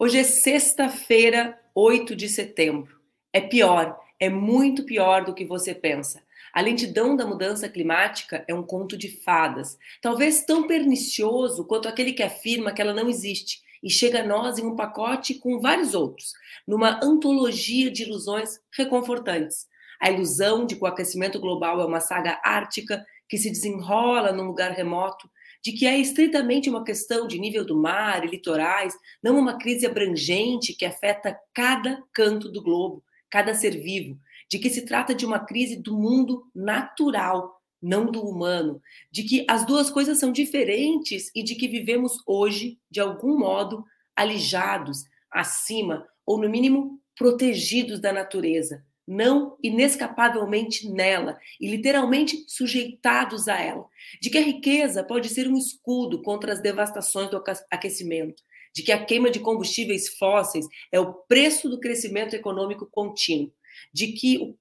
Hoje é sexta-feira, 8 de setembro. É pior, é muito pior do que você pensa. A lentidão da mudança climática é um conto de fadas, talvez tão pernicioso quanto aquele que afirma que ela não existe e chega a nós em um pacote com vários outros, numa antologia de ilusões reconfortantes. A ilusão de que o aquecimento global é uma saga ártica que se desenrola num lugar remoto, de que é estritamente uma questão de nível do mar e litorais, não uma crise abrangente que afeta cada canto do globo, cada ser vivo, de que se trata de uma crise do mundo natural, não do humano, de que as duas coisas são diferentes e de que vivemos hoje, de algum modo, alijados, acima, ou no mínimo protegidos da natureza, não inescapavelmente nela e literalmente sujeitados a ela, de que a riqueza pode ser um escudo contra as devastações do aquecimento, de que a queima de combustíveis fósseis é o preço do crescimento econômico contínuo, de que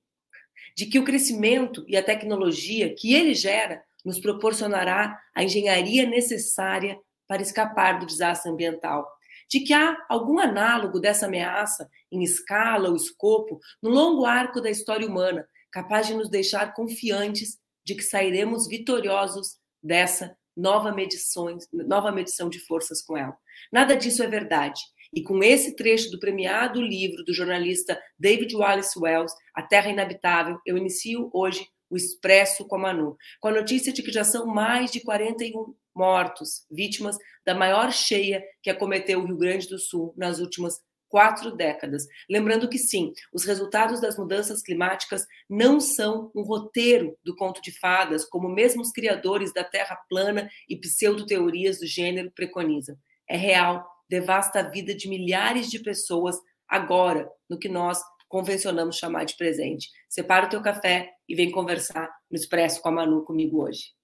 de que o crescimento e a tecnologia que ele gera nos proporcionará a engenharia necessária para escapar do desastre ambiental de que há algum análogo dessa ameaça em escala ou escopo no longo arco da história humana, capaz de nos deixar confiantes de que sairemos vitoriosos dessa nova medição, nova medição de forças com ela. Nada disso é verdade. E com esse trecho do premiado livro do jornalista David Wallace Wells, A Terra Inabitável, eu inicio hoje o Expresso com a Manu, com a notícia de que já são mais de 41 mortos, vítimas da maior cheia que acometeu o Rio Grande do Sul nas últimas quatro décadas. Lembrando que sim, os resultados das mudanças climáticas não são um roteiro do conto de fadas, como mesmo os criadores da Terra plana e pseudo-teorias do gênero preconizam. É real, devasta a vida de milhares de pessoas agora, no que nós convencionamos chamar de presente. Separa o teu café e vem conversar no Expresso com a Manu comigo hoje.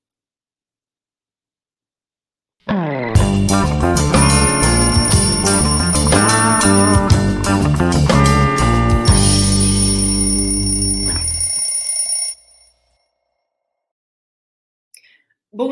Bom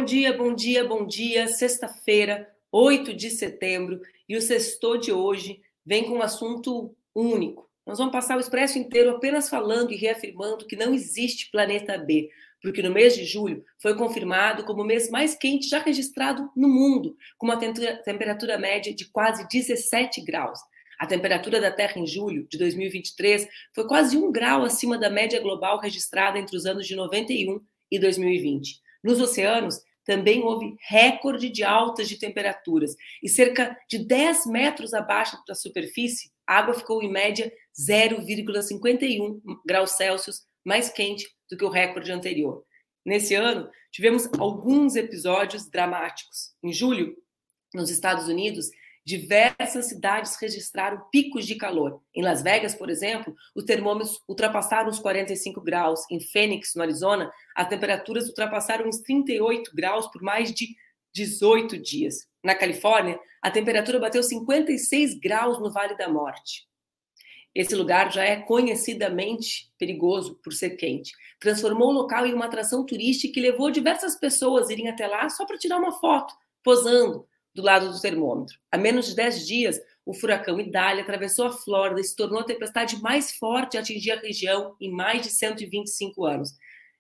dia, bom dia, bom dia. Sexta-feira, 8 de setembro, e o sexto de hoje vem com um assunto único. Nós vamos passar o expresso inteiro apenas falando e reafirmando que não existe planeta B, porque no mês de julho foi confirmado como o mês mais quente já registrado no mundo, com uma temperatura média de quase 17 graus. A temperatura da Terra em julho de 2023 foi quase um grau acima da média global registrada entre os anos de 91 e 2020. Nos oceanos, também houve recorde de altas de temperaturas e cerca de 10 metros abaixo da superfície, a água ficou em média 0,51 graus Celsius mais quente do que o recorde anterior. Nesse ano, tivemos alguns episódios dramáticos. Em julho, nos Estados Unidos, diversas cidades registraram picos de calor. Em Las Vegas, por exemplo, os termômetros ultrapassaram os 45 graus. Em Phoenix, no Arizona, as temperaturas ultrapassaram os 38 graus por mais de 18 dias. Na Califórnia, a temperatura bateu 56 graus no Vale da Morte. Esse lugar já é conhecidamente perigoso por ser quente. Transformou o local em uma atração turística e levou diversas pessoas a irem até lá só para tirar uma foto, posando do lado do termômetro. Há menos de 10 dias, o furacão Idália atravessou a Flórida e se tornou a tempestade mais forte a atingir a região em mais de 125 anos.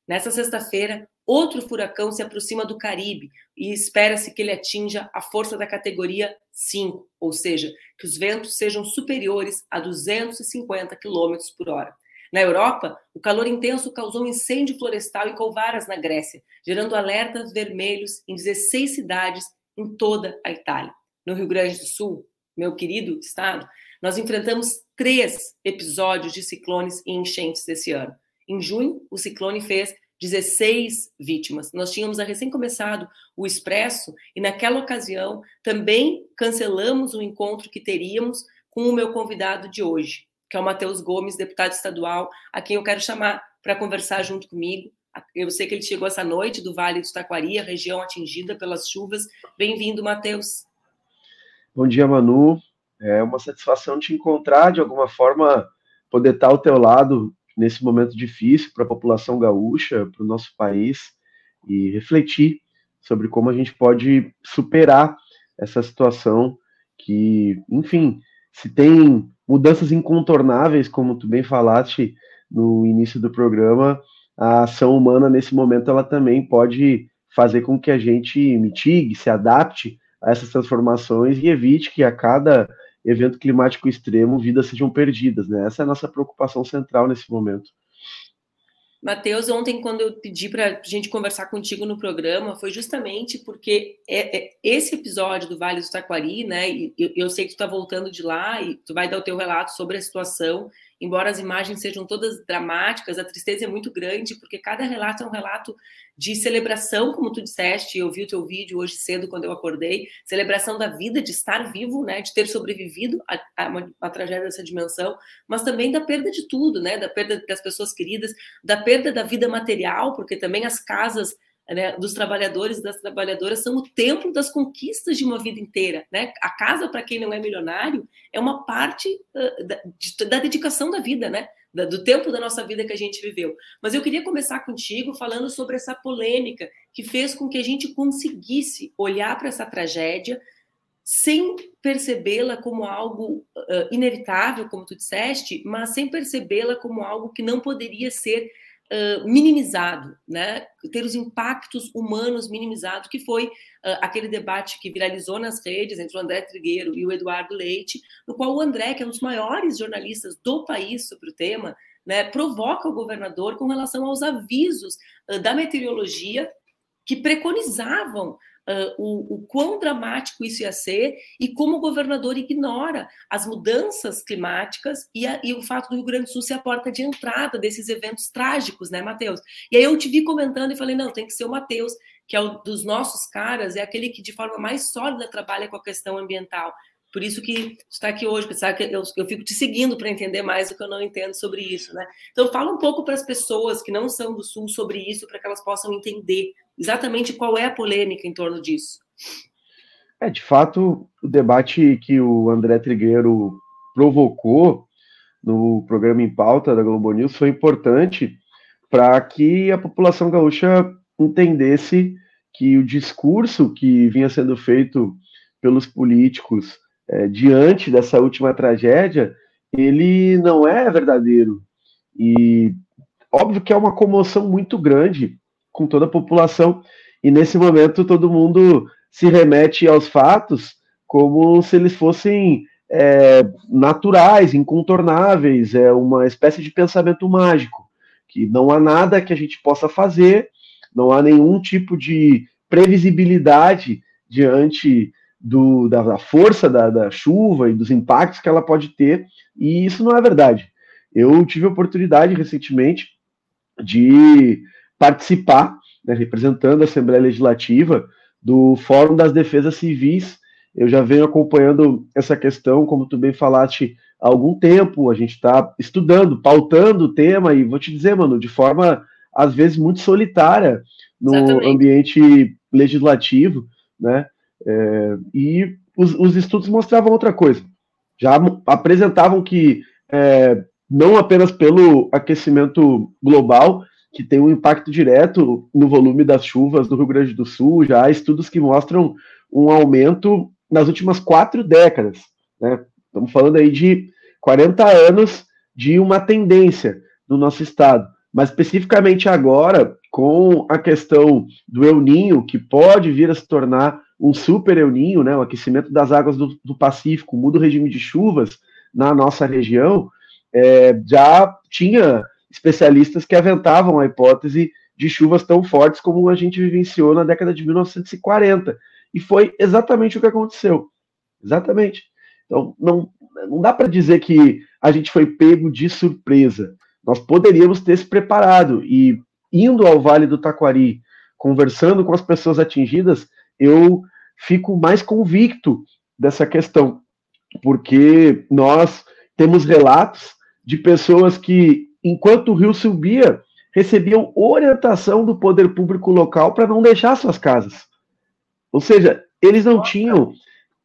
Nessa sexta-feira, outro furacão se aproxima do Caribe e espera-se que ele atinja a força da categoria 5, ou seja, que os ventos sejam superiores a 250 km por hora. Na Europa, o calor intenso causou um incêndio florestal em Colvaras, na Grécia, gerando alertas vermelhos em 16 cidades em toda a Itália. No Rio Grande do Sul, meu querido estado, nós enfrentamos três episódios de ciclones e enchentes esse ano. Em junho, o ciclone fez 16 vítimas. Nós tínhamos recém começado o Expresso e naquela ocasião também cancelamos o encontro que teríamos com o meu convidado de hoje, que é o Matheus Gomes, deputado estadual, a quem eu quero chamar para conversar junto comigo. Eu sei que ele chegou essa noite do Vale do Taquari, a região atingida pelas chuvas. Bem-vindo, Matheus. Bom dia, Manu. É uma satisfação te encontrar, de alguma forma, poder estar ao teu lado nesse momento difícil para a população gaúcha, para o nosso país, e refletir sobre como a gente pode superar essa situação que, enfim, se tem mudanças incontornáveis, como tu bem falaste no início do programa, a ação humana nesse momento ela também pode fazer com que a gente mitigue, se adapte a essas transformações e evite que a cada evento climático extremo vidas sejam perdidas, né? Essa é a nossa preocupação central nesse momento. Matheus, ontem, quando eu pedi para a gente conversar contigo no programa, foi justamente porque é, é esse episódio do Vale do Taquari, né? Eu, eu sei que tu está voltando de lá e tu vai dar o teu relato sobre a situação embora as imagens sejam todas dramáticas, a tristeza é muito grande, porque cada relato é um relato de celebração, como tu disseste, eu vi o teu vídeo hoje cedo quando eu acordei, celebração da vida, de estar vivo, né, de ter sobrevivido a, a uma, uma, tragédia dessa dimensão, mas também da perda de tudo, né, da perda das pessoas queridas, da perda da vida material, porque também as casas né, dos trabalhadores e das trabalhadoras são o templo das conquistas de uma vida inteira. Né? A casa, para quem não é milionário, é uma parte uh, da, de, da, dedicação da vida, né? Da, do tempo da nossa vida que a gente viveu. Mas eu queria começar contigo falando sobre essa polêmica que fez com que a gente conseguisse olhar para essa tragédia sem percebê-la como algo uh, inevitável, como tu disseste, mas sem percebê-la como algo que não poderia ser minimizado, né? ter os impactos humanos minimizados, que foi uh, aquele debate que viralizou nas redes entre o André Trigueiro e o Eduardo Leite, no qual o André, que é um dos maiores jornalistas do país sobre o tema, né, provoca o governador com relação aos avisos uh, da meteorologia que preconizavam uh, o, o quão dramático isso ia ser e como o governador ignora as mudanças climáticas e, a, e, o fato do Rio Grande do Sul ser a porta de entrada desses eventos trágicos, né, Matheus? E aí eu te vi comentando e falei, não, tem que ser o Matheus, que é o dos nossos caras, é aquele que de forma mais sólida trabalha com a questão ambiental. Por isso que está aqui hoje, pensar que eu, eu fico te seguindo para entender mais do que eu não entendo sobre isso, né? Então fala um pouco para as pessoas que não são do Sul sobre isso, para que elas possam entender exatamente qual é a polêmica em torno disso. É, de fato, o debate que o André Trigueiro provocou no programa em pauta da Globo News foi importante para que a população gaúcha entendesse que o discurso que vinha sendo feito pelos políticos é, diante dessa última tragédia, ele não é verdadeiro. E óbvio que é uma comoção muito grande com toda a população. E nesse momento todo mundo se remete aos fatos como se eles fossem é, naturais, incontornáveis, é uma espécie de pensamento mágico, que não há nada que a gente possa fazer, não há nenhum tipo de previsibilidade diante do, da, da força da, da chuva e dos impactos que ela pode ter, e isso não é verdade. Eu tive a oportunidade recentemente de participar, né, representando a Assembleia Legislativa, do Fórum das Defesas Civis. Eu já venho acompanhando essa questão, como tu bem falaste, há algum tempo. A gente está estudando, pautando o tema, e vou te dizer, mano, de forma às vezes muito solitária no Exatamente. ambiente legislativo, né? É, e os, os, estudos mostravam outra coisa. Já apresentavam que é, não apenas pelo aquecimento global, que tem um impacto direto no volume das chuvas do Rio Grande do Sul. Já há estudos que mostram um aumento nas últimas quatro décadas. Né? Estamos falando aí de 40 anos de uma tendência no nosso estado. Mas especificamente agora, com a questão do El Ninho, que pode vir a se tornar um super El Ninho, né, o aquecimento das águas do, do Pacífico, muda o regime de chuvas na nossa região, é, já tinha especialistas que aventavam a hipótese de chuvas tão fortes como a gente vivenciou na década de 1940. E foi exatamente o que aconteceu. Exatamente. Então, não, não dá para dizer que a gente foi pego de surpresa. Nós poderíamos ter se preparado. E indo ao Vale do Taquari, conversando com as pessoas atingidas, eu fico mais convicto dessa questão, porque nós temos relatos de pessoas que enquanto o rio subia, recebiam orientação do poder público local para não deixar suas casas. Ou seja, eles não tinham,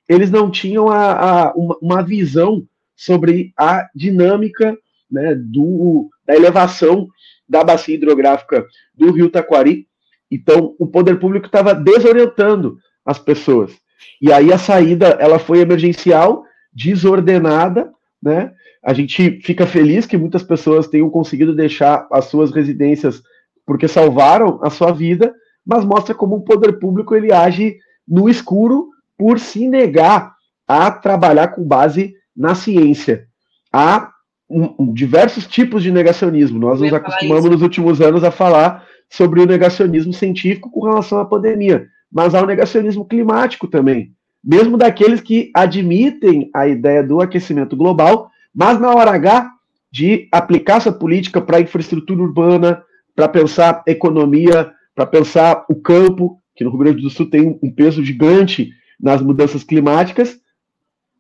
eles não tinham a, a uma, uma, visão sobre a dinâmica né, do, da elevação da bacia hidrográfica do rio Taquari. Então, o poder público estava desorientando as pessoas. E aí a saída ela foi emergencial desordenada, né? A gente fica feliz que muitas pessoas tenham conseguido deixar as suas residências porque salvaram a sua vida, mas mostra como o poder público ele age no escuro por se negar a trabalhar com base na ciência. Há um, um, diversos tipos de negacionismo. Nós nos acostumamos nos últimos anos a falar sobre o negacionismo científico com relação à pandemia, mas há o negacionismo climático também, mesmo daqueles que admitem a ideia do aquecimento global, mas na hora H de aplicar essa política para infraestrutura urbana, para pensar economia, para pensar o campo, que no Rio Grande do Sul tem um peso gigante nas mudanças climáticas,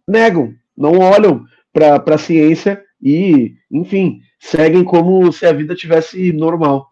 negam, não olham para a ciência e, enfim, seguem como se a vida tivesse normal.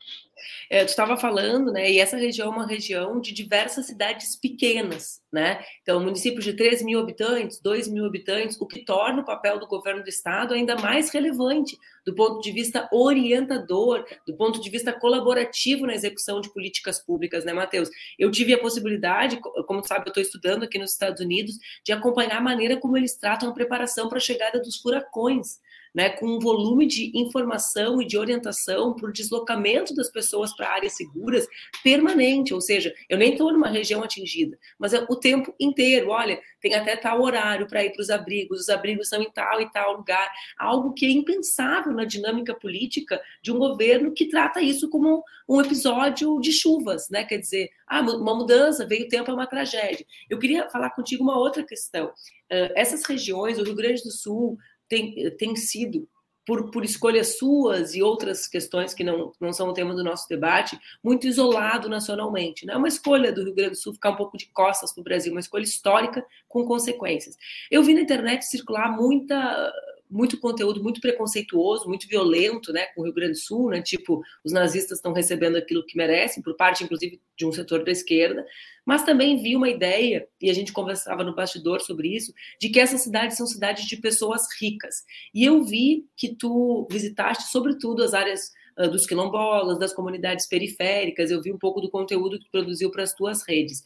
É, tu estava falando, né? E essa região é uma região de diversas cidades pequenas, né? Então, municípios de 3 mil habitantes, 2 mil habitantes, o que torna o papel do governo do estado ainda mais relevante do ponto de vista orientador, do ponto de vista colaborativo na execução de políticas públicas, né, Matheus? Eu tive a possibilidade, como tu sabe, eu estou estudando aqui nos Estados Unidos, de acompanhar a maneira como eles tratam a preparação para a chegada dos furacões né, com um volume de informação e de orientação para o deslocamento das pessoas para áreas seguras permanente, ou seja, eu nem estou numa região atingida, mas é o tempo inteiro. Olha, tem até tal horário para ir para os abrigos, os abrigos são em tal e tal lugar, algo que é impensável na dinâmica política de um governo que trata isso como um episódio de chuvas, né? Quer dizer, ah, uma mudança, veio o tempo, é uma tragédia. Eu queria falar contigo uma outra questão. Uh, essas regiões, o Rio Grande do Sul, tem, tem sido, por, por escolhas suas e outras questões que não, não são o tema do nosso debate, muito isolado nacionalmente. Não é uma escolha do Rio Grande do Sul ficar um pouco de costas para o Brasil, uma escolha histórica com consequências. Eu vi na internet circular muita muito conteúdo muito preconceituoso, muito violento, né, com o Rio Grande do Sul, né, tipo, os nazistas estão recebendo aquilo que merecem, por parte, inclusive, de um setor da esquerda, mas também vi uma ideia, e a gente conversava no bastidor sobre isso, de que essas cidades são cidades de pessoas ricas. E eu vi que tu visitaste, sobretudo, as áreas uh, dos quilombolas, das comunidades periféricas, eu vi um pouco do conteúdo que tu produziu para as tuas redes.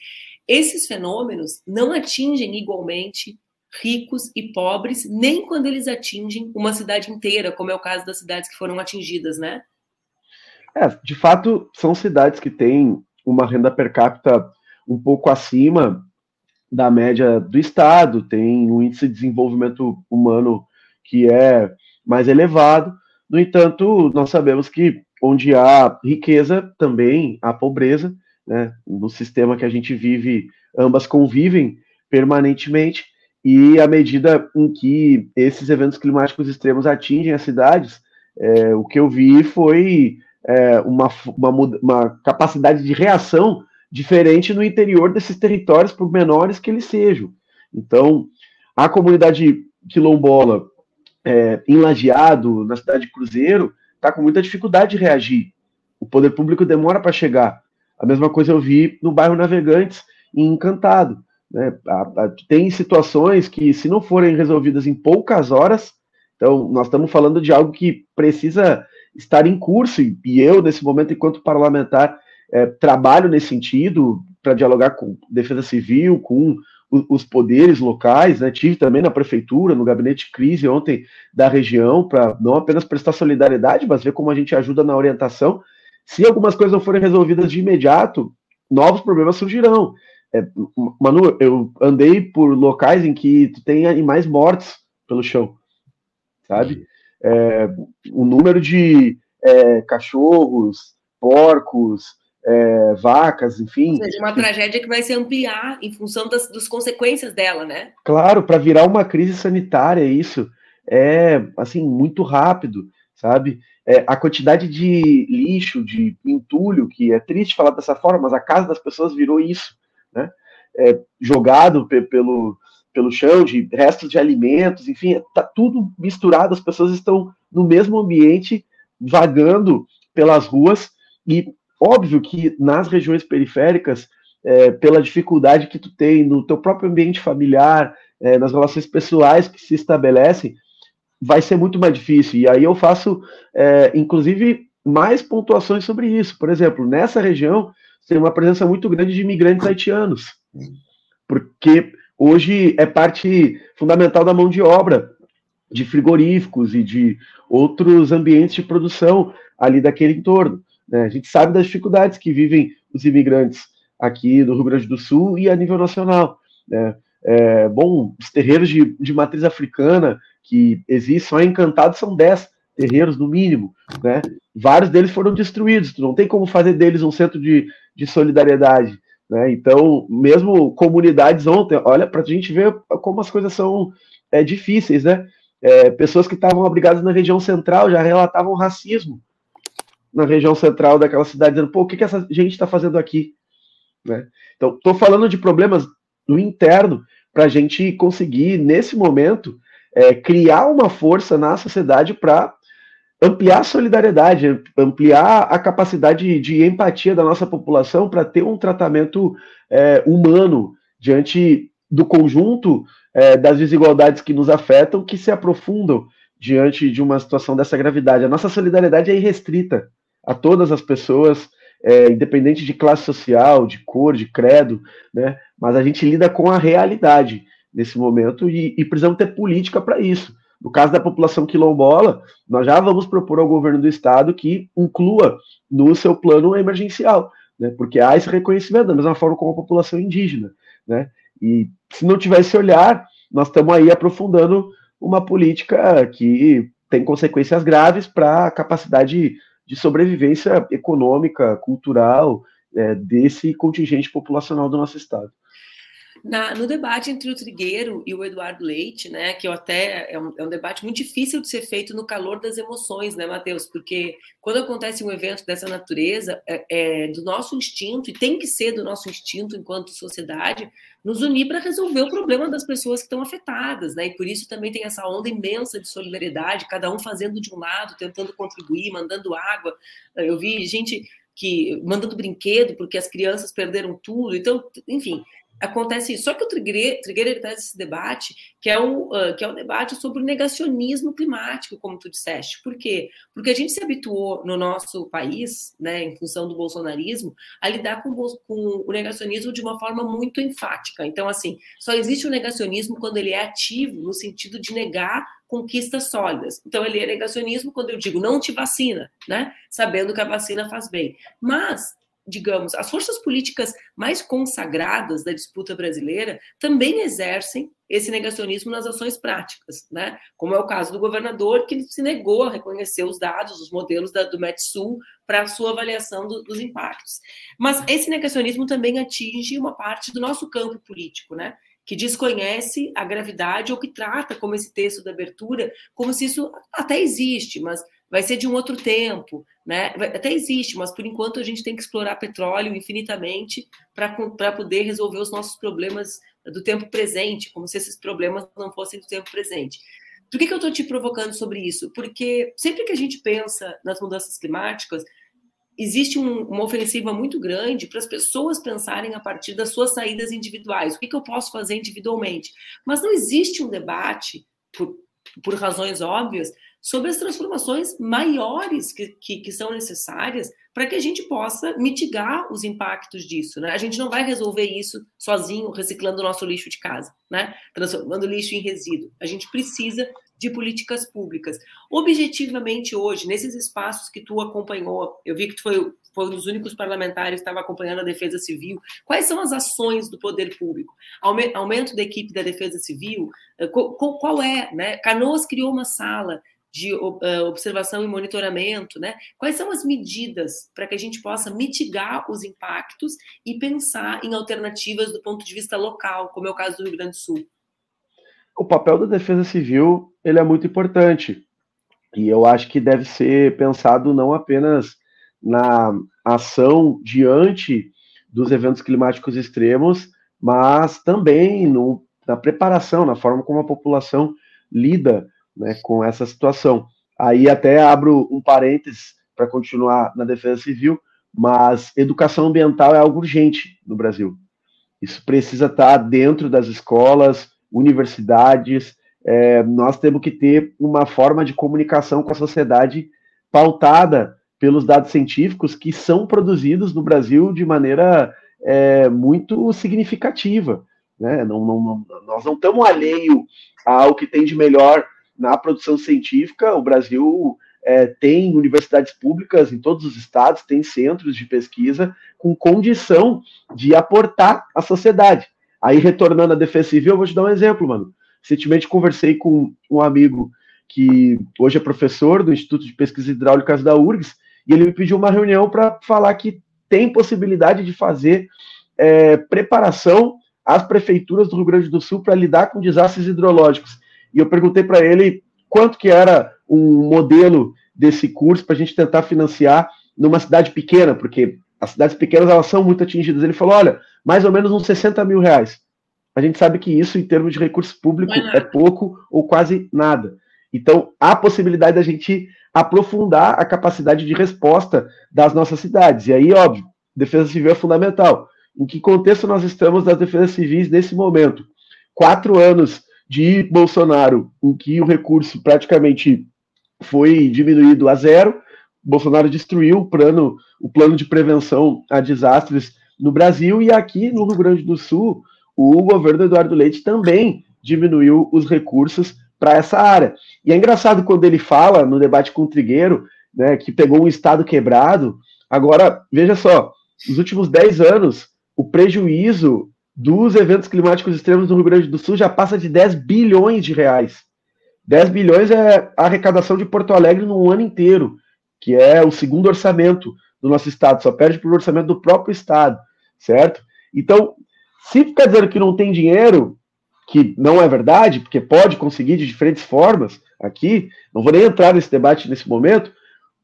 Esses fenômenos não atingem igualmente ricos e pobres, nem quando eles atingem uma cidade inteira, como é o caso das cidades que foram atingidas, né? É, de fato, são cidades que têm uma renda per capita um pouco acima da média do estado, tem um índice de desenvolvimento humano que é mais elevado. No entanto, nós sabemos que onde há riqueza, também há pobreza, né? No sistema que a gente vive, ambas convivem permanentemente. E à medida em que esses eventos climáticos extremos atingem as cidades, é, o que eu vi foi é, uma, uma, uma, capacidade de reação diferente no interior desses territórios, por menores que eles sejam. Então, a comunidade quilombola é, em Lajeado, na cidade de Cruzeiro, está com muita dificuldade de reagir. O poder público demora para chegar. A mesma coisa eu vi no bairro Navegantes, em Encantado. Né? Tem situações que, se não forem resolvidas em poucas horas, então nós estamos falando de algo que precisa estar em curso, e eu, nesse momento, enquanto parlamentar, é, trabalho nesse sentido, para dialogar com defesa civil, com os poderes locais, né? tive também na prefeitura, no gabinete de crise ontem da região, para não apenas prestar solidariedade, mas ver como a gente ajuda na orientação. Se algumas coisas não forem resolvidas de imediato, novos problemas surgirão. É, Manu, eu andei por locais em que tem animais mortos pelo chão, sabe? É, o número de é, cachorros, porcos, é, vacas, enfim. Ou seja, uma tragédia que vai se ampliar em função das, das consequências dela, né? Claro, para virar uma crise sanitária, isso é assim muito rápido, sabe? É, a quantidade de lixo, de entulho, que é triste falar dessa forma, mas a casa das pessoas virou isso né? É, jogado pelo, pelo chão, de restos de alimentos, enfim, está tudo misturado, as pessoas estão no mesmo ambiente, vagando pelas ruas, e óbvio que nas regiões periféricas, é, pela dificuldade que tu tem no teu próprio ambiente familiar, é, nas relações pessoais que se estabelecem, vai ser muito mais difícil. E aí eu faço, é, inclusive, mais pontuações sobre isso. Por exemplo, nessa região, tem uma presença muito grande de imigrantes haitianos. Porque hoje é parte fundamental da mão de obra de frigoríficos e de outros ambientes de produção ali daquele entorno. Né? A gente sabe das dificuldades que vivem os imigrantes aqui no Rio Grande do Sul e a nível nacional. Né? É, bom, os terreiros de, de matriz africana que existem só em Encantado são 10 terreiros no mínimo, né? Vários deles foram destruídos, tu não tem como fazer deles um centro de, de solidariedade, né? Então, mesmo comunidades ontem, olha, para a gente ver como as coisas são é, difíceis, né? É, pessoas que estavam abrigadas na região central já relatavam racismo na região central daquela cidade, dizendo, pô, o que, que essa gente está fazendo aqui? Né? Então, estou falando de problemas do interno para a gente conseguir, nesse momento, é, criar uma força na sociedade para ampliar a solidariedade, ampliar a capacidade de empatia da nossa população para ter um tratamento é, humano diante do conjunto é, das desigualdades que nos afetam, que se aprofundam diante de uma situação dessa gravidade. A nossa solidariedade é irrestrita a todas as pessoas, é, independente de classe social, de cor, de credo, né? mas a gente lida com a realidade nesse momento e, e precisamos ter política para isso. No caso da população quilombola, nós já vamos propor ao governo do estado que inclua no seu plano emergencial, né? Porque há esse reconhecimento, da mesma forma como a população indígena, né? E se não tiver esse olhar, nós estamos aí aprofundando uma política que tem consequências graves para a capacidade de sobrevivência econômica, cultural é, desse contingente populacional do nosso estado. Na, no debate entre o Trigueiro e o Eduardo Leite, né, que eu até é um, é um, debate muito difícil de ser feito no calor das emoções, né, Matheus? Porque quando acontece um evento dessa natureza, é, é, do nosso instinto, e tem que ser do nosso instinto enquanto sociedade, nos unir para resolver o problema das pessoas que estão afetadas, né? E por isso também tem essa onda imensa de solidariedade, cada um fazendo de um lado, tentando contribuir, mandando água. Eu vi gente que mandando brinquedo porque as crianças perderam tudo. Então, enfim, acontece isso. Só que o Trigueiro, traz esse debate, que é, o, uh, que é um debate sobre o negacionismo climático, como tu disseste. Por quê? Porque a gente se habituou no nosso país, né, em função do bolsonarismo, a lidar com, com o negacionismo de uma forma muito enfática. Então, assim, só existe o negacionismo quando ele é ativo, no sentido de negar conquistas sólidas. Então, ele é negacionismo quando eu digo não te vacina, né? Sabendo que a vacina faz bem. Mas digamos, as forças políticas mais consagradas da disputa brasileira também exercem esse negacionismo nas ações práticas, né? Como é o caso do governador, que se negou a reconhecer os dados, os modelos da, do Metsul para a sua avaliação do, dos impactos. Mas esse negacionismo também atinge uma parte do nosso campo político, né? que desconhece a gravidade ou que trata, como esse texto da abertura, como se isso até existe, mas vai ser de um outro tempo, né? Até existe, mas por enquanto a gente tem que explorar petróleo infinitamente para poder resolver os nossos problemas do tempo presente, como se esses problemas não fossem do tempo presente. Por que, que eu estou te provocando sobre isso? Porque sempre que a gente pensa nas mudanças climáticas, existe um, uma ofensiva muito grande para as pessoas pensarem a partir das suas saídas individuais. O que, que eu posso fazer individualmente? Mas não existe um debate, por, por razões óbvias, sobre as transformações maiores que, que, que são necessárias para que a gente possa mitigar os impactos disso. Né? A gente não vai resolver isso sozinho, reciclando o nosso lixo de casa, né? transformando lixo em resíduo. A gente precisa de políticas públicas. Objetivamente, hoje, nesses espaços que tu acompanhou, eu vi que tu foi, foi um dos únicos parlamentares que estava acompanhando a defesa civil, quais são as ações do poder público? Aumento da equipe da defesa civil? Eh, qual, qual é? Né? Canoas criou uma sala de uh, observação e monitoramento, né? Quais são as medidas para que a gente possa mitigar os impactos e pensar em alternativas do ponto de vista local, como é o caso do Rio Grande do Sul? O papel da defesa civil ele é muito importante e eu acho que deve ser pensado não apenas na ação diante dos eventos climáticos extremos, mas também no, na preparação, na forma como a população lida né, com essa situação. Aí até abro um parênteses para continuar na defesa civil, mas educação ambiental é algo urgente no Brasil. Isso precisa estar dentro das escolas, universidades. É, nós temos que ter uma forma de comunicação com a sociedade pautada pelos dados científicos que são produzidos no Brasil de maneira é, muito significativa. Né? Não, não, não, nós não estamos alheio ao que tem de melhor na produção científica. O Brasil é, tem universidades públicas em todos os estados, tem centros de pesquisa com condição de aportar à sociedade. Aí, retornando à defesa civil, eu vou te dar um exemplo, mano. Recentemente conversei com um amigo que hoje é professor do Instituto de Pesquisas Hidráulicas da URGS, e ele me pediu uma reunião para falar que tem possibilidade de fazer é, preparação às prefeituras do Rio Grande do Sul para lidar com desastres hidrológicos. E eu perguntei para ele quanto que era um modelo desse curso para a gente tentar financiar numa cidade pequena, porque as cidades pequenas elas são muito atingidas. Ele falou, olha, mais ou menos uns 60 mil reais. A gente sabe que isso, em termos de recurso público, é pouco ou quase nada. Então, há possibilidade da gente aprofundar a capacidade de resposta das nossas cidades. E aí, óbvio, defesa civil é fundamental. Em que contexto nós estamos das defesas civis nesse momento? Quatro anos de Bolsonaro, em que o recurso praticamente foi diminuído a zero. Bolsonaro destruiu o plano, o plano de prevenção a desastres no Brasil e aqui no Rio Grande do Sul, o governo Eduardo Leite também diminuiu os recursos para essa área. E é engraçado quando ele fala no debate com o Trigueiro, né, que pegou um estado quebrado. Agora, veja só, nos últimos 10 anos, o prejuízo dos eventos climáticos extremos no Rio Grande do Sul já passa de 10 bilhões de reais. 10 bilhões é a arrecadação de Porto Alegre no ano inteiro, que é o segundo orçamento do nosso estado, só perde para o orçamento do próprio estado, certo? Então, se ficar dizendo que não tem dinheiro, que não é verdade, porque pode conseguir de diferentes formas aqui, não vou nem entrar nesse debate nesse momento,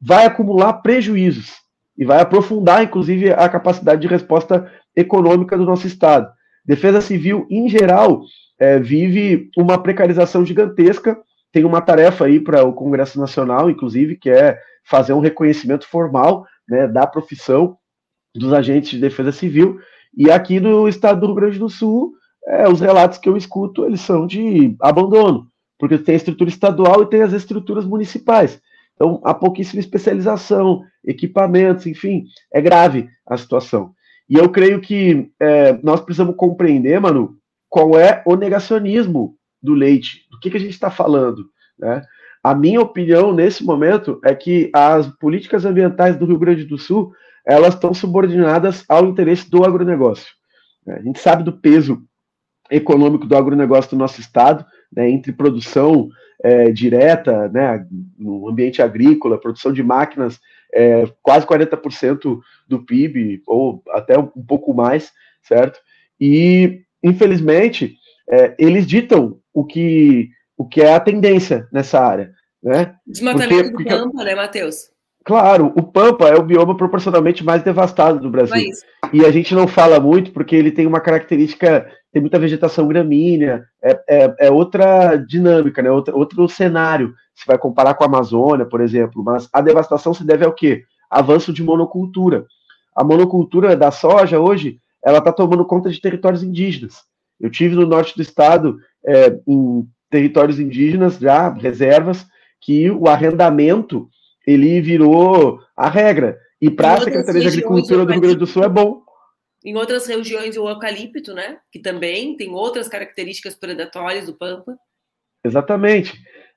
vai acumular prejuízos e vai aprofundar, inclusive, a capacidade de resposta econômica do nosso Estado. Defesa Civil, em geral, é, vive uma precarização gigantesca. Tem uma tarefa aí para o Congresso Nacional, inclusive, que é fazer um reconhecimento formal né, da profissão dos agentes de defesa civil. E aqui no estado do Rio Grande do Sul, é, os relatos que eu escuto, eles são de abandono, porque tem a estrutura estadual e tem as estruturas municipais. Então, há pouquíssima especialização, equipamentos, enfim, é grave a situação. E eu creio que é, nós precisamos compreender, Manu, qual é o negacionismo do leite, do que, que a gente está falando. Né? A minha opinião nesse momento é que as políticas ambientais do Rio Grande do Sul elas estão subordinadas ao interesse do agronegócio. A gente sabe do peso econômico do agronegócio do nosso estado, né, entre produção é, direta, né, no ambiente agrícola, produção de máquinas, é, quase 40% do PIB, ou até um, pouco mais, certo? E, infelizmente, é, eles ditam o que, o que é a tendência nessa área. Né? Desmatamento porque, do Pampa, né, Matheus? Claro, o Pampa é o bioma proporcionalmente mais devastado do Brasil. E a gente não fala muito porque ele tem uma característica tem muita vegetação gramínea, é, é, é, outra dinâmica, né? Outro, outro cenário, se vai comparar com a Amazônia, por exemplo. Mas a devastação se deve ao quê? Avanço de monocultura. A monocultura da soja hoje, ela está tomando conta de territórios indígenas. Eu tive no norte do estado, é, em territórios indígenas já, reservas, que o arrendamento ele virou a regra. E para a Secretaria de Agricultura do Rio Grande do Sul é bom. Em outras regiões, o eucalipto, né? Que também tem outras características predatórias do Pampa. Exatamente.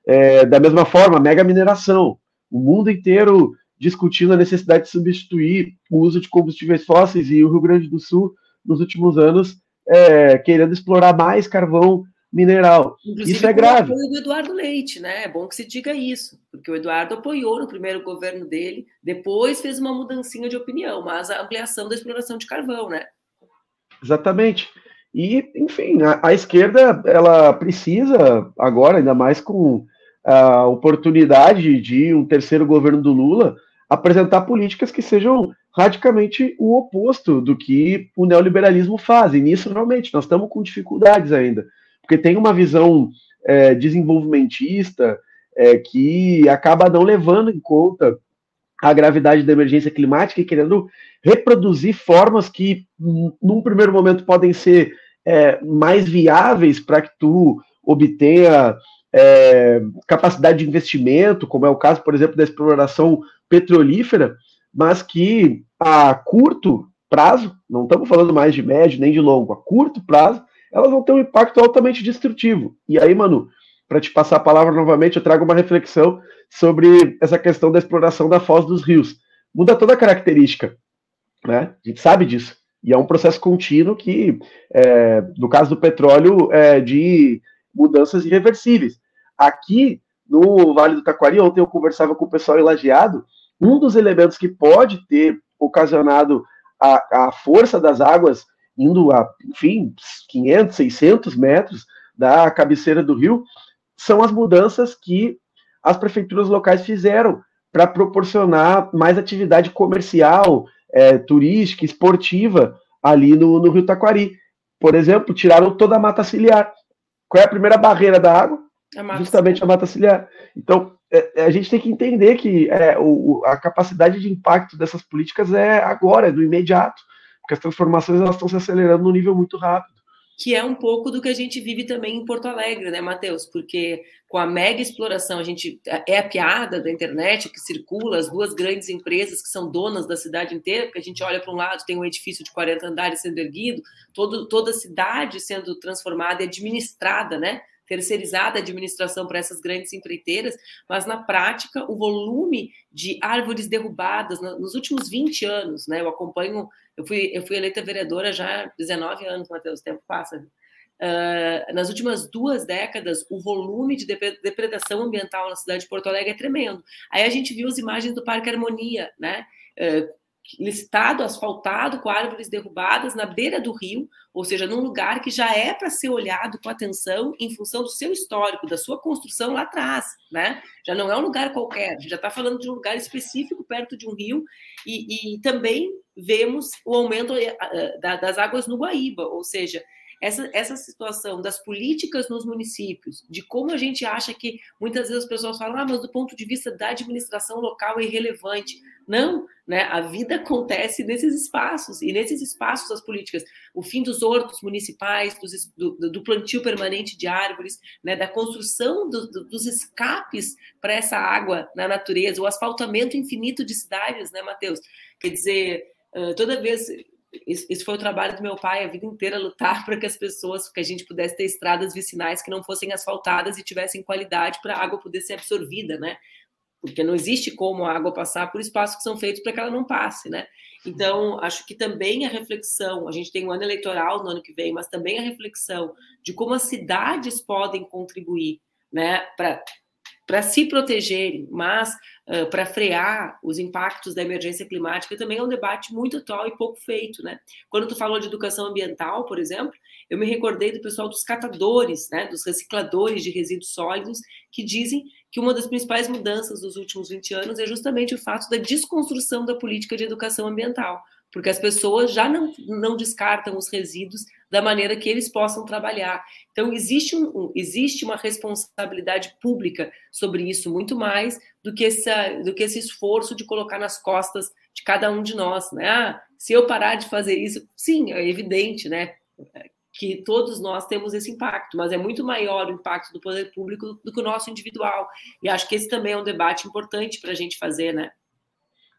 É, da mesma forma, mega mineração. O mundo inteiro discutindo a necessidade de substituir o uso de combustíveis fósseis e o Rio Grande do Sul, nos últimos anos, é, querendo explorar mais carvão mineral. Inclusive, isso é grave. O apoio do Eduardo Leite, né? É bom que se diga isso, porque o Eduardo apoiou no primeiro governo dele, depois fez uma mudancinha de opinião, mas a ampliação da exploração de carvão, né? Exatamente. E, enfim, a, a esquerda ela precisa agora, ainda mais com a oportunidade de um terceiro governo do Lula, apresentar políticas que sejam radicalmente o oposto do que o neoliberalismo faz. E nisso, realmente, nós estamos com dificuldades ainda porque tem uma visão é, desenvolvimentista é, que acaba não levando em conta a gravidade da emergência climática e querendo reproduzir formas que, num primeiro momento, podem ser é, mais viáveis para que tu obtenha é, capacidade de investimento, como é o caso, por exemplo, da exploração petrolífera, mas que a curto prazo, não estamos falando mais de médio nem de longo, a curto prazo, elas vão ter um impacto altamente destrutivo. E aí, Manu, para te passar a palavra novamente, eu trago uma reflexão sobre essa questão da exploração da foz dos rios. Muda toda a característica, né? A gente sabe disso. E é um processo contínuo que, é, no caso do petróleo, é de mudanças irreversíveis. Aqui, no Vale do Taquari, ontem eu conversava com o pessoal elagiado, um dos elementos que pode ter ocasionado a, a força das águas indo a, enfim, 500, 600 metros da cabeceira do rio, são as mudanças que as prefeituras locais fizeram para proporcionar mais atividade comercial, é, turística, esportiva ali no, no Rio Taquari. Por exemplo, tiraram toda a mata ciliar. Qual é a primeira barreira da água? A Justamente a mata ciliar. Então, é, é, a gente tem que entender que é, o, a capacidade de impacto dessas políticas é agora, é do imediato, porque as transformações elas estão se acelerando num nível muito rápido que é um pouco do que a gente vive também em Porto Alegre, né, Matheus? Porque com a mega exploração, a gente é a piada da internet que circula, as duas grandes empresas que são donas da cidade inteira, porque a gente olha para um lado, tem um edifício de 40 andares sendo erguido, todo, toda a cidade sendo transformada e administrada, né? Terceirizada a administração para essas grandes empreiteiras, mas na prática o volume de árvores derrubadas nos últimos 20 anos, né? Eu acompanho, eu fui, eu fui eleita vereadora já há 19 anos, Matheus, o tempo passa. Uh, nas últimas duas décadas, o volume de depredação ambiental na cidade de Porto Alegre é tremendo. Aí a gente viu as imagens do Parque Harmonia, né? Uh, listado, asfaltado, com árvores derrubadas na beira do rio, ou seja, num lugar que já é para ser olhado com atenção em função do seu histórico, da sua construção lá atrás, né? Já não é um lugar qualquer, já está falando de um lugar específico perto de um rio, e, e também vemos o aumento eh, eh, das águas no Guaíba, ou seja, essa, essa situação das políticas nos municípios, de como a gente acha que muitas vezes as pessoas falam, ah, mas do ponto de vista da administração local é irrelevante. Não, né? A vida acontece nesses espaços, e nesses espaços as políticas, o fim dos hortos municipais, dos, do, do, plantio permanente de árvores, né? da construção do, do, dos escapes para essa água na natureza, o asfaltamento infinito de cidades, né, Matheus? Quer dizer, toda vez isso foi o trabalho do meu pai a vida inteira lutar para que as pessoas, que a gente pudesse ter estradas vicinais que não fossem asfaltadas e tivessem qualidade para a água poder ser absorvida, né? porque não existe como a água passar por espaços que são feitos para que ela não passe, né? Então, acho que também a reflexão, a gente tem um ano eleitoral no ano que vem, mas também a reflexão de como as cidades podem contribuir, né, para para se protegerem, mas uh, para frear os impactos da emergência climática também é um debate muito atual e pouco feito, né? Quando tu falou de educação ambiental, por exemplo, eu me recordei do pessoal dos catadores, né, dos recicladores de resíduos sólidos, que dizem que uma das principais mudanças dos últimos 20 anos é justamente o fato da desconstrução da política de educação ambiental, porque as pessoas já não, não descartam os resíduos da maneira que eles possam trabalhar. Então, existe, um, existe uma responsabilidade pública sobre isso, muito mais do que, essa, do que esse esforço de colocar nas costas de cada um de nós. Né? Ah, se eu parar de fazer isso, sim, é evidente, né? que todos nós temos esse impacto, mas é muito maior o impacto do poder público do que o nosso individual. E acho que esse também é um debate importante para a gente fazer, né?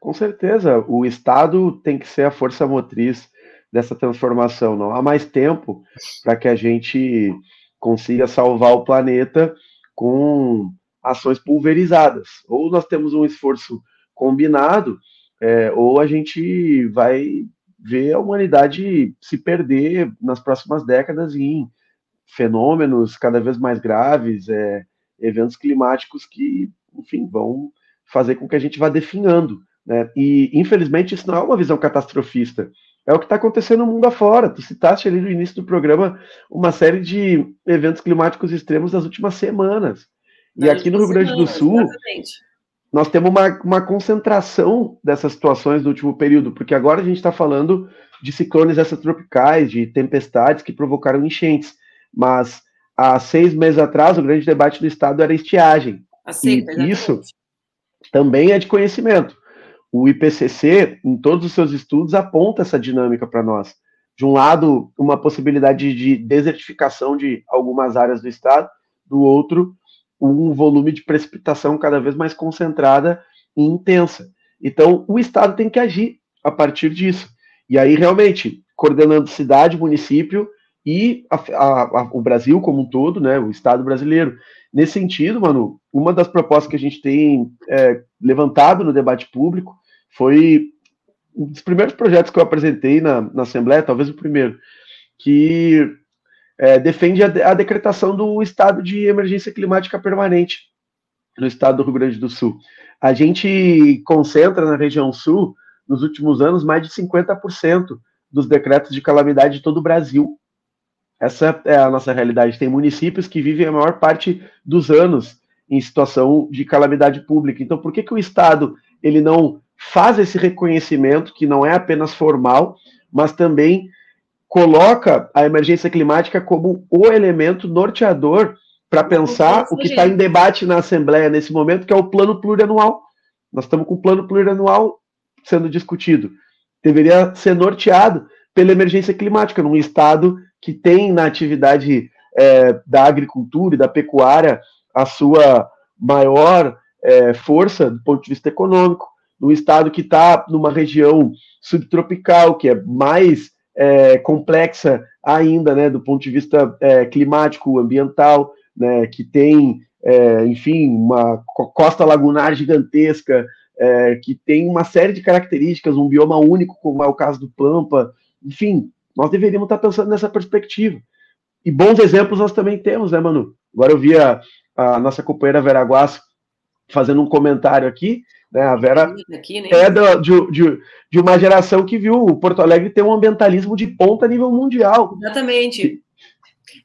Com certeza, o Estado tem que ser a força motriz dessa transformação. Não há mais tempo para que a gente consiga salvar o planeta com ações pulverizadas. Ou nós temos um esforço combinado, é, ou a gente vai ver a humanidade se perder nas próximas décadas em fenômenos cada vez mais graves, é, eventos climáticos que, enfim, vão fazer com que a gente vá definhando. Né? E, infelizmente, isso não é uma visão catastrofista. É o que está acontecendo no mundo afora. Tu citaste ali no início do programa uma série de eventos climáticos extremos das últimas semanas. E aqui no Rio Grande do Sul, exatamente nós temos uma, uma concentração dessas situações no último período, porque agora a gente está falando de ciclones extratropicais, de tempestades que provocaram enchentes, mas há seis meses atrás o grande debate do Estado era estiagem. Aceita, e isso também é de conhecimento. O IPCC, em todos os seus estudos, aponta essa dinâmica para nós. De um lado, uma possibilidade de desertificação de algumas áreas do Estado, do outro, um volume de precipitação cada vez mais concentrada e intensa. Então, o Estado tem que agir a partir disso. E aí, realmente, coordenando cidade, município e a, a, a, o Brasil como um todo, né, o Estado brasileiro. Nesse sentido, mano, uma das propostas que a gente tem é, levantado no debate público foi um dos primeiros projetos que eu apresentei na, na Assembleia, talvez o primeiro, que é, defende a, a, decretação do estado de emergência climática permanente no estado do Rio Grande do Sul. A gente concentra na região sul, nos últimos anos, mais de 50% dos decretos de calamidade de todo o Brasil. Essa é a nossa realidade. Tem municípios que vivem a maior parte dos anos em situação de calamidade pública. Então, por que, que o Estado ele não faz esse reconhecimento, que não é apenas formal, mas também coloca a emergência climática como o elemento norteador para pensar o que está em debate na Assembleia nesse momento, que é o plano plurianual. Nós estamos com o plano plurianual sendo discutido. Deveria ser norteado pela emergência climática, num estado que tem na atividade é, da agricultura e da pecuária a sua maior é, força do ponto de vista econômico, num estado que está numa região subtropical, que é mais é, complexa ainda, né, do ponto de vista é, climático, ambiental, né, que tem, é, enfim, uma costa lagunar gigantesca, é, que tem uma série de características, um bioma único, como é o caso do Pampa, enfim, nós deveríamos estar pensando nessa perspectiva. E bons exemplos nós também temos, né, Manu? Agora eu vi a, a nossa companheira Vera Guas fazendo um comentário aqui, né? A Vera aqui, né? é do, de, de, de, uma geração que viu o Porto Alegre ter um ambientalismo de ponta a nível mundial. Exatamente.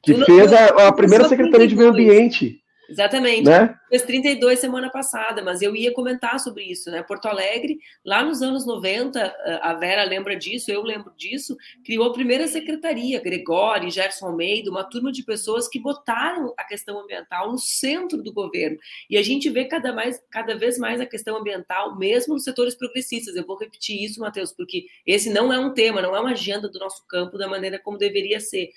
Que, que fez a, a primeira Secretaria de Meio Ambiente. Exatamente. Né? Fez 32 semana passada, mas eu ia comentar sobre isso, né? Porto Alegre, lá nos anos 90, a Vera lembra disso, eu lembro disso, criou a primeira secretaria, Gregório, Gerson Almeida, uma turma de pessoas que botaram a questão ambiental no centro do governo. E a gente vê cada, mais, cada vez mais a questão ambiental, mesmo nos setores progressistas. Eu vou repetir isso, Matheus, porque esse não é um tema, não é uma agenda do nosso campo da maneira como deveria ser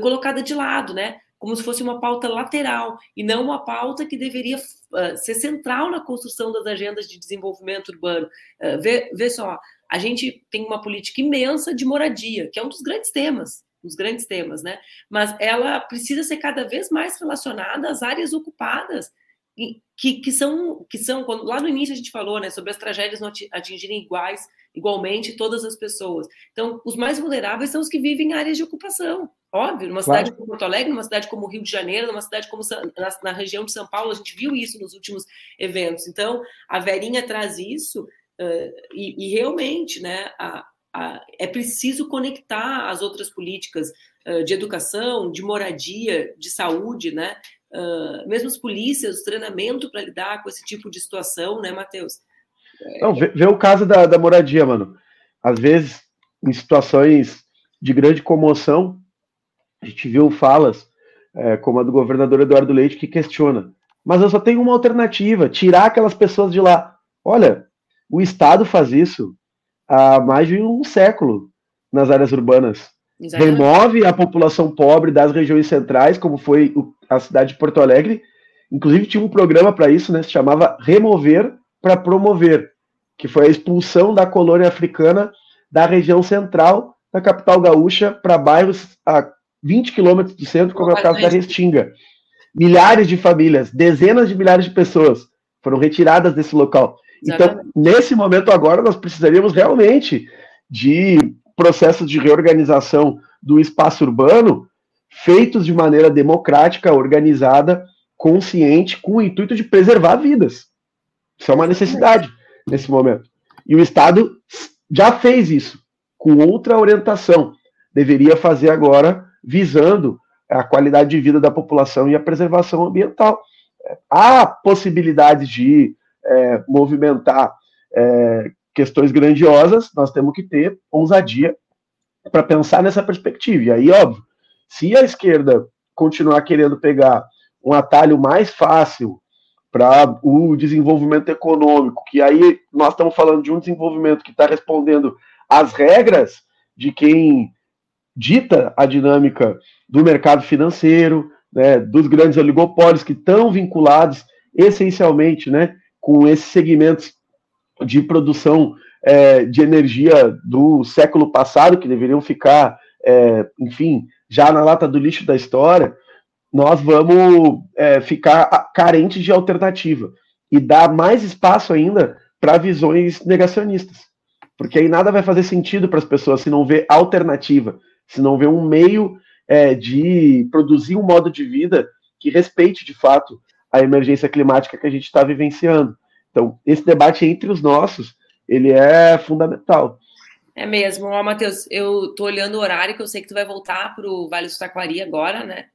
colocada de lado, né? Como se fosse uma pauta lateral e não uma pauta que deveria uh, ser central na construção das agendas de desenvolvimento urbano. Uh, vê, vê só, a gente tem uma política imensa de moradia, que é um dos grandes temas, os grandes temas, né? Mas ela precisa ser cada vez mais relacionada às áreas ocupadas que, que são que são quando lá no início a gente falou, né, sobre as tragédias não atingirem iguais igualmente todas as pessoas. Então, os mais vulneráveis são os que vivem em áreas de ocupação. Óbvio, numa claro. cidade como Porto Alegre, numa cidade como Rio de Janeiro, numa cidade como na, na, região de São Paulo, a gente viu isso nos últimos eventos. Então, a Verinha traz isso uh, e, e, realmente, né, a, a, é preciso conectar as outras políticas uh, de educação, de moradia, de saúde, né, uh, mesmo as polícias, treinamento para lidar com esse tipo de situação, né, Matheus? Não, vê, vê, o caso da, da moradia, mano. Às vezes, em situações de grande comoção, a gente viu falas é, como a do governador Eduardo Leite que questiona. Mas eu só tenho uma alternativa: tirar aquelas pessoas de lá. Olha, o Estado faz isso há mais de um século nas áreas urbanas. Exatamente. Remove a população pobre das regiões centrais, como foi a cidade de Porto Alegre. Inclusive tinha um programa para isso, né? Se chamava Remover para Promover, que foi a expulsão da colônia africana da região central da capital gaúcha para bairros a 20 quilômetros do centro, como é o caso da Restinga. Milhares de famílias, dezenas de milhares de pessoas foram retiradas desse local. Então, nesse momento agora, nós precisaríamos realmente de processos de reorganização do espaço urbano feitos de maneira democrática, organizada, consciente, com o intuito de preservar vidas. Isso é uma necessidade nesse momento. E o Estado já fez isso, com outra orientação. Deveria fazer agora visando a qualidade de vida da população e a preservação ambiental. Há possibilidades de é, movimentar é, questões grandiosas, nós temos que ter ousadia para pensar nessa perspectiva. E aí, óbvio, se a esquerda continuar querendo pegar um atalho mais fácil para o desenvolvimento econômico, que aí nós estamos falando de um desenvolvimento que está respondendo às regras de quem dita a dinâmica do mercado financeiro, né, dos grandes oligopólios que estão vinculados essencialmente né, com esses segmentos de produção é, de energia do século passado, que deveriam ficar, é, enfim, já na lata do lixo da história, nós vamos é, ficar carentes de alternativa e dar mais espaço ainda para visões negacionistas. Porque aí nada vai fazer sentido para as pessoas se não ver alternativa, se não ver um meio é, de produzir um modo de vida que respeite de fato a emergência climática que a gente está vivenciando. Então, esse debate entre os nossos, ele é fundamental. É mesmo. Ó, Matheus, eu tô olhando o horário, que eu sei que tu vai voltar para o Vale do Taquari agora, né?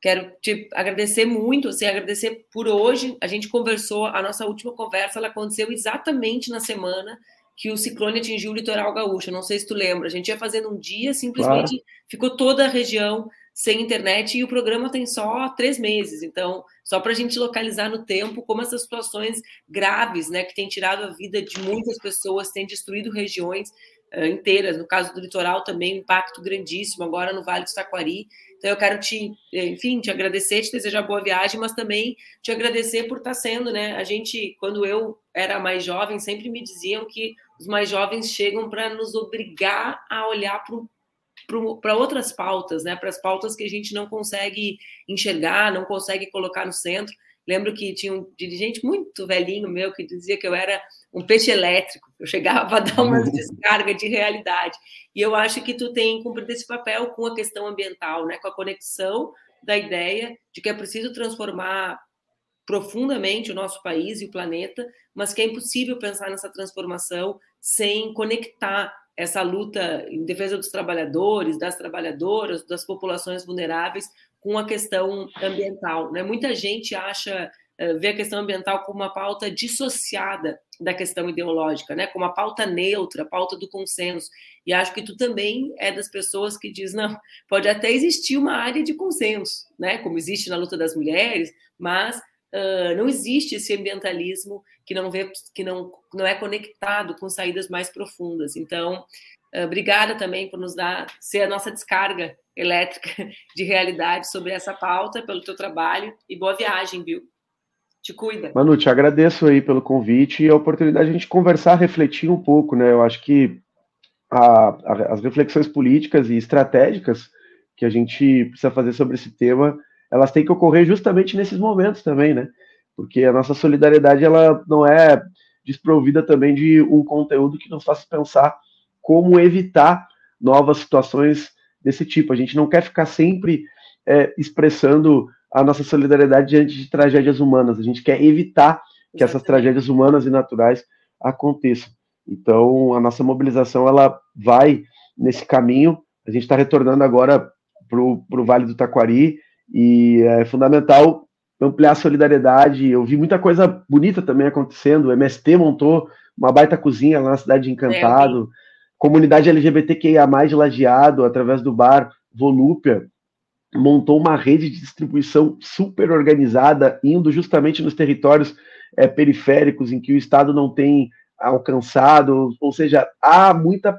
Quero te agradecer muito, assim, agradecer por hoje. A gente conversou, a nossa última conversa, ela aconteceu exatamente na semana que o ciclone atingiu o litoral gaúcho. Não sei se tu lembra. A gente ia fazendo um dia, simplesmente claro. ficou toda a região sem internet e o programa tem só três meses. Então, só para a gente localizar no tempo como essas situações graves, né, que têm tirado a vida de muitas pessoas, têm destruído regiões uh, inteiras. No caso do litoral também, um impacto grandíssimo. Agora no Vale do Taquari. Então, eu quero te, enfim, te agradecer, te desejar boa viagem, mas também te agradecer por estar tá sendo, né? A gente, quando eu era mais jovem, sempre me diziam que os mais jovens chegam para nos obrigar a olhar para outras pautas, né? Para as pautas que a gente não consegue enxergar, não consegue colocar no centro. Lembro que tinha um dirigente muito velhinho meu que dizia que eu era um peixe elétrico. Eu chegava a dar uma descarga de realidade. E eu acho que tu tem cumprido esse papel com a questão ambiental, né? Com a conexão da ideia de que é preciso transformar profundamente o nosso país e o planeta, mas que é impossível pensar nessa transformação sem conectar essa luta em defesa dos trabalhadores, das trabalhadoras, das populações vulneráveis com a questão ambiental. Né? Muita gente acha, eh, vê a questão ambiental como uma pauta dissociada da questão ideológica, né? como uma pauta neutra, pauta do consenso. E acho que tu também é das pessoas que diz, não, pode até existir uma área de consenso, né? como existe na luta das mulheres, mas uh, não existe esse ambientalismo que não vê, que não, não é conectado com saídas mais profundas. Então, uh, obrigada também por nos dar, ser a nossa descarga elétrica de realidade sobre essa pauta, pelo teu trabalho e boa viagem, viu? Te cuida. Manu, te agradeço aí pelo convite e a oportunidade de a gente conversar, refletir um pouco, né? Eu acho que a, a, as reflexões políticas e estratégicas que a gente precisa fazer sobre esse tema, elas têm que ocorrer justamente nesses momentos também, né? Porque a nossa solidariedade ela não é desprovida também de um conteúdo que nos faça pensar como evitar novas situações desse tipo. A gente não quer ficar sempre é, expressando a nossa solidariedade diante de tragédias humanas. A gente quer evitar que essas tragédias humanas e naturais aconteçam. Então, a nossa mobilização ela vai nesse caminho. A gente está retornando agora para o Vale do Taquari e é fundamental ampliar a solidariedade. Eu vi muita coisa bonita também acontecendo. O MST montou uma baita cozinha lá na cidade de Encantado. É, comunidade LGBTQIA+, de Lajeado, através do bar Volúpia, montou uma rede de distribuição super organizada, indo justamente nos territórios é, periféricos em que o Estado não tem alcançado, ou seja, há muita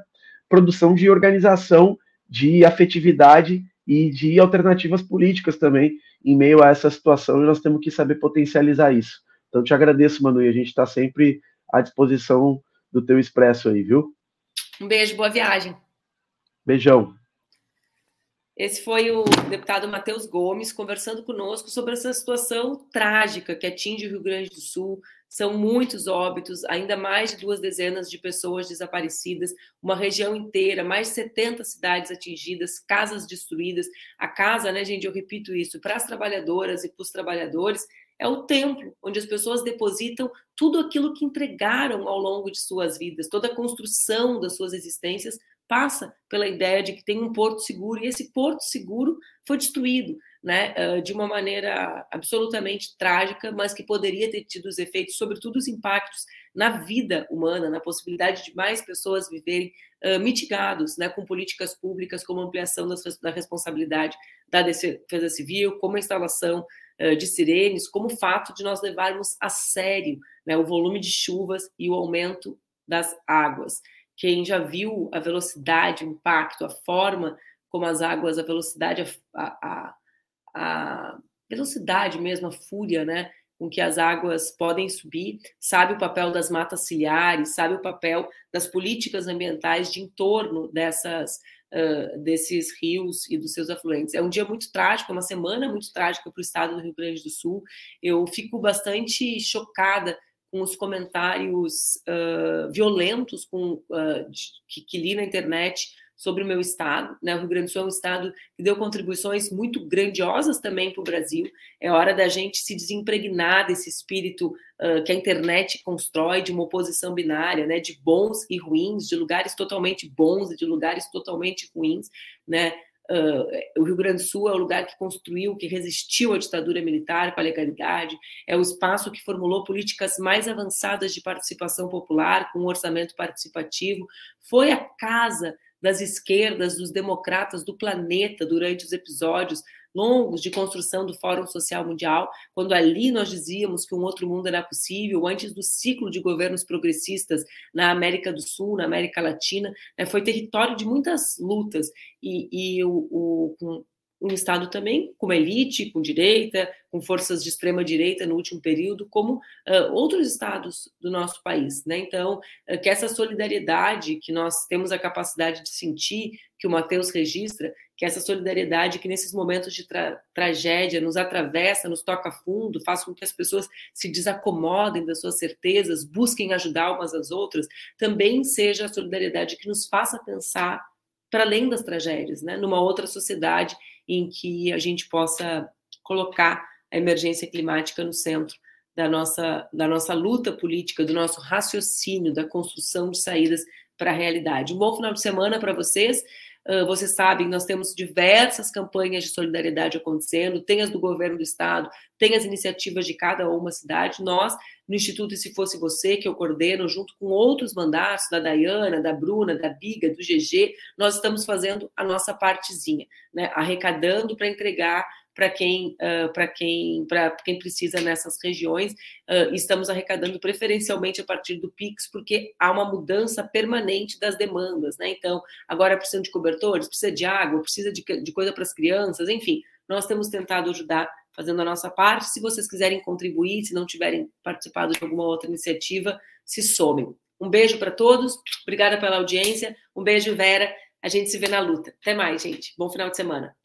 produção de organização, de afetividade e de alternativas políticas também em meio a essa situação e nós temos que saber potencializar isso. Então, te agradeço, Manu, e a gente está sempre à disposição do teu expresso aí, viu? Um beijo, boa viagem. Beijão. Esse foi o deputado Matheus Gomes conversando conosco sobre essa situação trágica que atinge o Rio Grande do Sul. São muitos óbitos, ainda mais de duas dezenas de pessoas desaparecidas, uma região inteira, mais de 70 cidades atingidas, casas destruídas. A casa, né, gente, eu repito isso, para as trabalhadoras e para os trabalhadores, é o templo onde as pessoas depositam tudo aquilo que entregaram ao longo de suas vidas, toda a construção das suas existências passa pela ideia de que tem um porto seguro e esse porto seguro foi destruído, né, de uma maneira absolutamente trágica, mas que poderia ter tido os efeitos, sobretudo os impactos na vida humana, na possibilidade de mais pessoas viverem uh, mitigados, né, com políticas públicas como ampliação da responsabilidade da defesa civil, como a instalação de sirenes, como o fato de nós levarmos a sério né, o volume de chuvas e o aumento das águas. Quem já viu a velocidade, o impacto, a forma como as águas, a velocidade, a, a, a velocidade mesmo, a fúria, né, com que as águas podem subir, sabe o papel das matas ciliares, sabe o papel das políticas ambientais de entorno dessas uh, desses rios e dos seus afluentes. É um dia muito trágico, é uma semana muito trágica para o estado do Rio Grande do Sul. Eu fico bastante chocada com os comentários uh, violentos com, uh, de, que, que li na internet sobre o meu estado. Né? O Rio Grande do Sul é um estado que deu contribuições muito grandiosas também para o Brasil. É hora da gente se desempregnar desse espírito uh, que a internet constrói de uma oposição binária, né? de bons e ruins, de lugares totalmente bons e de lugares totalmente ruins. Né? Uh, o Rio Grande do Sul é o lugar que construiu, que resistiu à ditadura militar com a legalidade, é o espaço que formulou políticas mais avançadas de participação popular, com um orçamento participativo, foi a casa das esquerdas, dos democratas do planeta durante os episódios longos de construção do Fórum Social Mundial, quando ali nós dizíamos que um outro mundo era possível, antes do ciclo de governos progressistas na América do Sul, na América Latina, né, foi território de muitas lutas. E, e o, o, um Estado também com elite, com direita, com forças de extrema direita no último período, como uh, outros estados do nosso país. Né? Então, uh, que essa solidariedade que nós temos a capacidade de sentir, que o Mateus registra, que essa solidariedade que nesses momentos de tra tragédia nos atravessa, nos toca fundo, faz com que as pessoas se desacomodem das suas certezas, busquem ajudar umas às outras, também seja a solidariedade que nos faça pensar para além das tragédias, né? numa outra sociedade em que a gente possa colocar a emergência climática no centro da nossa, da nossa luta política, do nosso raciocínio, da construção de saídas para a realidade. Um bom final de semana para vocês. Uh, vocês sabem, nós temos diversas campanhas de solidariedade acontecendo, tem as do governo do estado, tem as iniciativas de cada uma cidade. Nós, no Instituto E Se Fosse Você, que eu coordeno, junto com outros mandatos, da Dayana, da Bruna, da Biga, do GG, nós estamos fazendo a nossa partezinha, né? arrecadando para entregar para quem, uh, para quem, para quem precisa nessas regiões. Uh, estamos arrecadando preferencialmente a partir do Pix, porque há uma mudança permanente das demandas, né? Então, agora precisa de cobertores, precisa de água, precisa de, de coisa para as crianças, enfim, nós temos tentado ajudar fazendo a nossa parte. Se vocês quiserem contribuir, se não tiverem participado de alguma outra iniciativa, se somem. Um beijo para todos, obrigada pela audiência, um beijo, Vera. A gente se vê na luta. Até mais, gente. Bom final de semana.